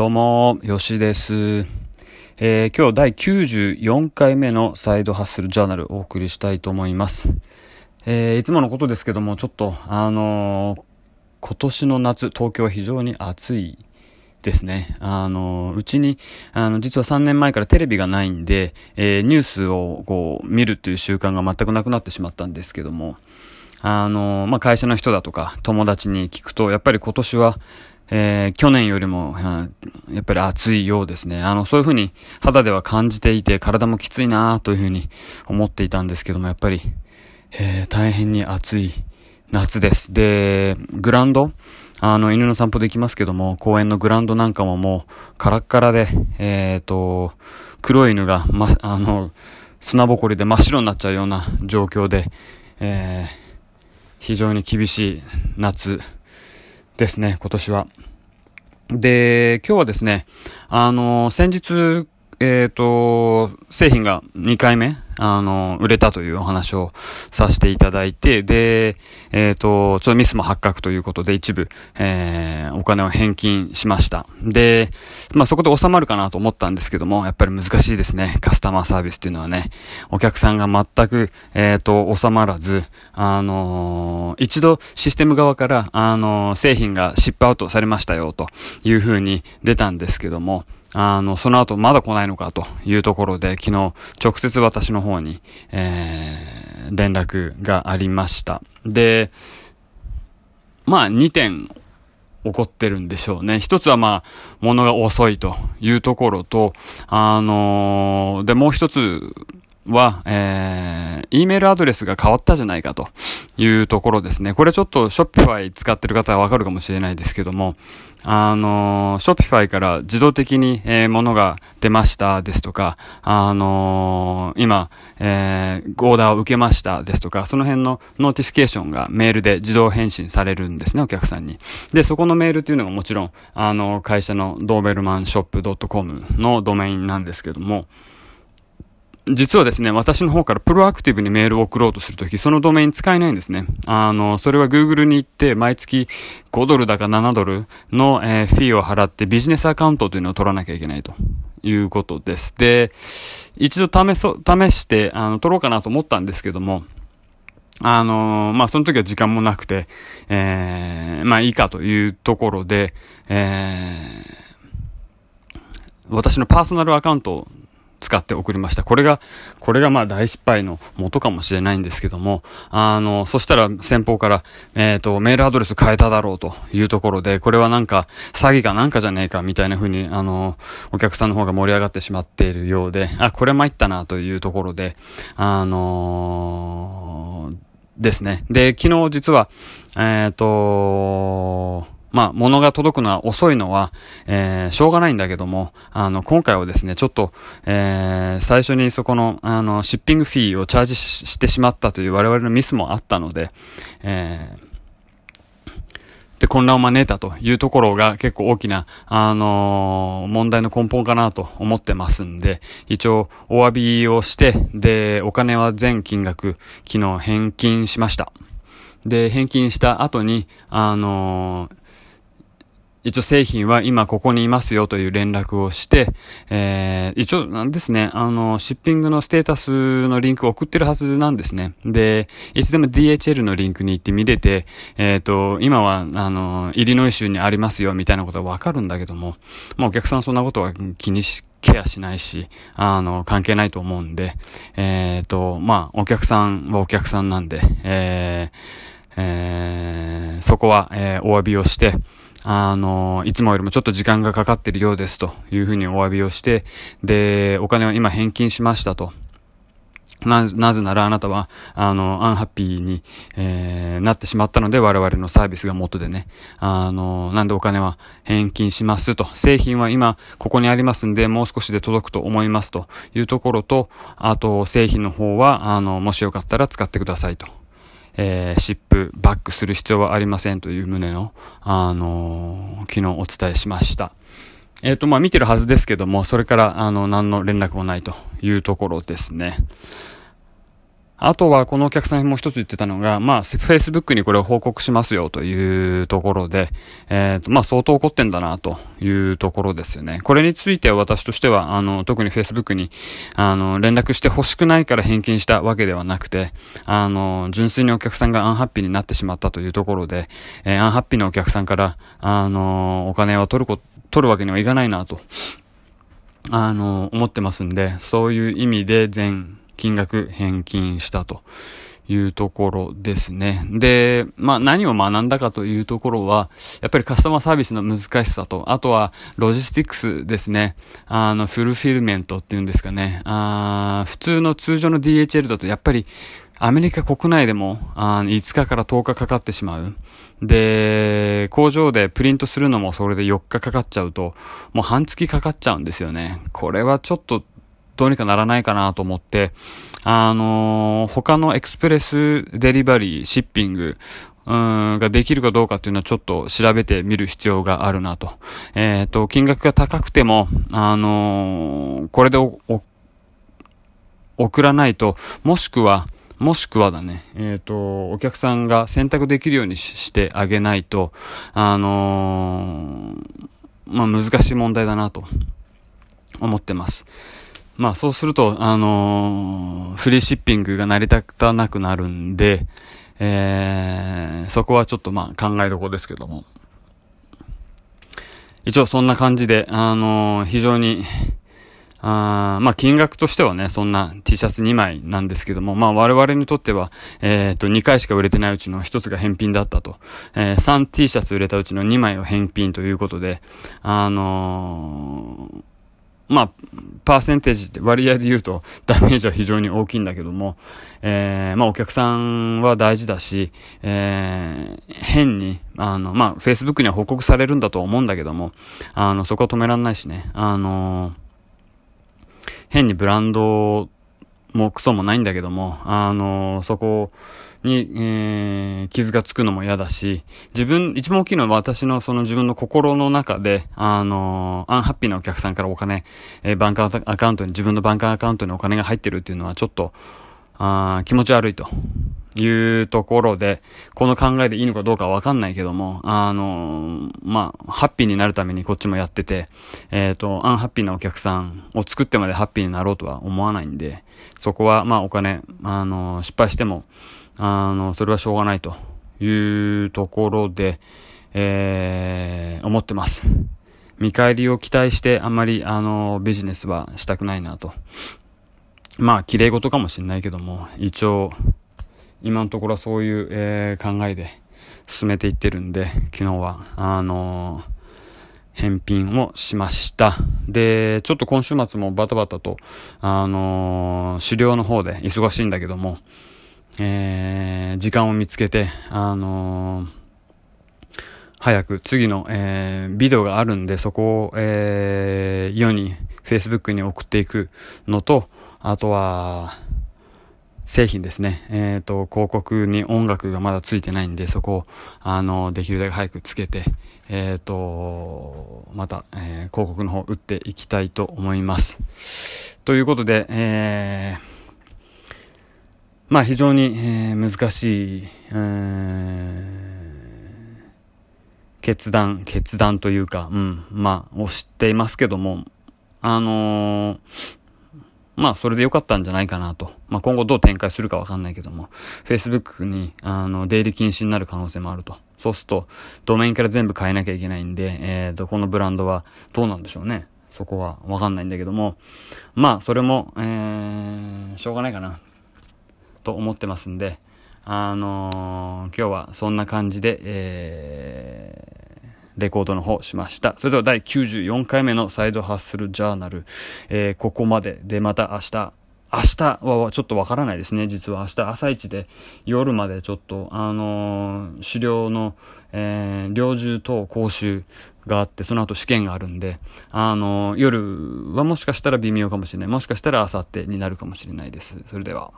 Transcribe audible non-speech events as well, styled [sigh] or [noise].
どうも、よしです。えー、今日第94回目のサイドハッスルジャーナルをお送りしたいと思います。えー、いつものことですけども、ちょっと、あのー、今年の夏、東京は非常に暑いですね。あの、うちに、あの、実は3年前からテレビがないんで、えー、ニュースをこう、見るという習慣が全くなくなってしまったんですけども、あの、まあ、会社の人だとか友達に聞くと、やっぱり今年は、えー、去年よりも、やっぱり暑いようですね。あの、そういうふうに肌では感じていて、体もきついなというふうに思っていたんですけども、やっぱり、えー、大変に暑い夏です。で、グラウンドあの、犬の散歩で行きますけども、公園のグラウンドなんかももう、カラッカラで、えっ、ー、と、黒い犬が、ま、あの、砂ぼこりで真っ白になっちゃうような状況で、えー非常に厳しい夏ですね、今年は。で、今日はですね、あの、先日、えっ、ー、と、製品が2回目、あの、売れたというお話をさせていただいて、で、えっ、ー、と、ちょっとミスも発覚ということで一部、えー、お金を返金しました。で、まあそこで収まるかなと思ったんですけども、やっぱり難しいですね。カスタマーサービスっていうのはね、お客さんが全く、えっ、ー、と、収まらず、あのー、一度システム側から、あの製品がシップアウトされましたよというふうに出たんですけども、あの、その後まだ来ないのかというところで、昨日直接私の方に、えー、連絡がありました。で、まあ2点起こってるんでしょうね。一つはまあ、物が遅いというところと、あのー、で、もう一つは、えー、E メールアドレスが変わったじゃないかというところですね。これちょっと Shopify 使ってる方はわかるかもしれないですけども、あのー、Shopify から自動的に、えー、物が出ましたですとか、あのー、今、えー、オーダーを受けましたですとか、その辺の notification がメールで自動返信されるんですね、お客さんに。で、そこのメールっていうのがもちろん、あの、会社のドーベルマンショップ .com のドメインなんですけども、実はですね、私の方からプロアクティブにメールを送ろうとするとき、そのドメイン使えないんですね。あの、それは Google に行って、毎月5ドルだか7ドルの、えー、フィーを払ってビジネスアカウントというのを取らなきゃいけないということです。で、一度試そ、試して、あの、取ろうかなと思ったんですけども、あの、まあ、その時は時間もなくて、えー、まあ、いいかというところで、えー、私のパーソナルアカウント使って送りました。これが、これがまあ大失敗の元かもしれないんですけども、あの、そしたら先方から、えっ、ー、と、メールアドレス変えただろうというところで、これはなんか詐欺かなんかじゃねえかみたいな風に、あの、お客さんの方が盛り上がってしまっているようで、あ、これ参ったなというところで、あのー、ですね。で、昨日実は、えっ、ー、とまあ、物が届くのは遅いのは、えー、しょうがないんだけども、あの、今回はですね、ちょっと、えー、最初にそこの、あの、シッピングフィーをチャージしてしまったという我々のミスもあったので、えー、で、混乱を招いたというところが結構大きな、あのー、問題の根本かなと思ってますんで、一応お詫びをして、で、お金は全金額、昨日返金しました。で、返金した後に、あのー一応製品は今ここにいますよという連絡をして、えー、一応なんですね、あの、シッピングのステータスのリンクを送ってるはずなんですね。で、いつでも DHL のリンクに行って見れて、えっ、ー、と、今は、あの、イリノイ州にありますよみたいなことはわかるんだけども、まあお客さんそんなことは気にし、ケアしないし、あの、関係ないと思うんで、えっ、ー、と、まあお客さんはお客さんなんで、えー、えー、そこは、えー、お詫びをして、あの、いつもよりもちょっと時間がかかってるようですというふうにお詫びをして、で、お金は今返金しましたと。な、なぜならあなたは、あの、アンハッピーに、えー、なってしまったので我々のサービスが元でね、あの、なんでお金は返金しますと、製品は今ここにありますんで、もう少しで届くと思いますというところと、あと、製品の方は、あの、もしよかったら使ってくださいと。えー、シップバックする必要はありませんという旨の、あのー、昨日お伝えしました。えっ、ー、と、まあ、見てるはずですけども、それから、あの、何の連絡もないというところですね。あとはこのお客さんも一つ言ってたのが、まあ、Facebook にこれを報告しますよというところで、えっ、ー、と、まあ、相当怒ってんだなというところですよね。これについては私としては、あの、特に Facebook に、あの、連絡して欲しくないから返金したわけではなくて、あの、純粋にお客さんがアンハッピーになってしまったというところで、えー、アンハッピーなお客さんから、あの、お金を取ること、取るわけにはいかないなと、あの、思ってますんで、そういう意味で全、金額返金したというところですね。で、まあ何を学んだかというところは、やっぱりカスタマーサービスの難しさと、あとはロジスティックスですね。あの、フルフィルメントっていうんですかね。あ普通の通常の DHL だとやっぱりアメリカ国内でもあ5日から10日かかってしまう。で、工場でプリントするのもそれで4日かかっちゃうと、もう半月かかっちゃうんですよね。これはちょっとどうにかならないかなと思って、あのー、他のエクスプレスデリバリー、シッピング、うんができるかどうかっていうのはちょっと調べてみる必要があるなと。えっ、ー、と、金額が高くても、あのー、これで送らないと、もしくは、もしくはだね、えっ、ー、と、お客さんが選択できるようにしてあげないと、あのまあ、難しい問題だなと思ってます。まあそうすると、あのー、フリーシッピングが成り立たなくなるんで、えー、そこはちょっとまあ考えどころですけども。一応そんな感じで、あのー、非常に、あまあ金額としてはね、そんな T シャツ2枚なんですけども、まあ我々にとっては、えっ、ー、と2回しか売れてないうちの1つが返品だったと。えー、3 T シャツ売れたうちの2枚を返品ということで、あのーまあ、パーセンテージって割合で言うと [laughs] ダメージは非常に大きいんだけども、えー、まあお客さんは大事だし、えー、変に、あの、まあ Facebook には報告されるんだと思うんだけども、あの、そこは止めらんないしね、あの変にブランドもクソもないんだけども、あのそこをに、えー、傷がつくのも嫌だし、自分、一番大きいのは私のその自分の心の中で、あのー、アンハッピーなお客さんからお金、えー、バンカーアカウントに、自分のバンカーアカウントにお金が入ってるっていうのはちょっと、あ気持ち悪いというところで、この考えでいいのかどうかわかんないけども、あの、まあ、ハッピーになるためにこっちもやってて、えっ、ー、と、アンハッピーなお客さんを作ってまでハッピーになろうとは思わないんで、そこは、まあ、お金、あの、失敗しても、あの、それはしょうがないというところで、えー、思ってます。見返りを期待してあんまり、あの、ビジネスはしたくないなと。まあ、綺麗事かもしれないけども、一応、今のところはそういう、えー、考えで進めていってるんで、昨日は、あのー返品をしました。で、ちょっと今週末もバタバタと、あのー、狩猟の方で忙しいんだけども、えー、時間を見つけて、あのー、早く次の、えー、ビデオがあるんで、そこを、えー、世に、Facebook に送っていくのと、あとは、製品ですね。えっ、と、広告に音楽がまだついてないんで、そこを、あの、できるだけ早くつけて、えっ、と、また、え、広告の方打っていきたいと思います。ということで、えー、まあ非常に、えー、難しい、えー、決断、決断というか、うん、まあ、を知っていますけども、あのー、まあ、それで良かったんじゃないかなと。まあ、今後どう展開するかわかんないけども、Facebook に、あの、出入り禁止になる可能性もあると。そうすると、ドメインから全部変えなきゃいけないんで、えっ、ー、と、このブランドはどうなんでしょうね。そこはわかんないんだけども、まあ、それも、えー、しょうがないかな。と思ってますんで、あのー、今日はそんな感じで、えー、レコードの方しました。それでは第94回目のサイドハッスルジャーナル、えー、ここまででまた明日、明日はちょっとわからないですね。実は明日朝一で夜までちょっと、あのー、狩猟の、えー、猟銃等講習があって、その後試験があるんで、あのー、夜はもしかしたら微妙かもしれない。もしかしたら明後日になるかもしれないです。それでは。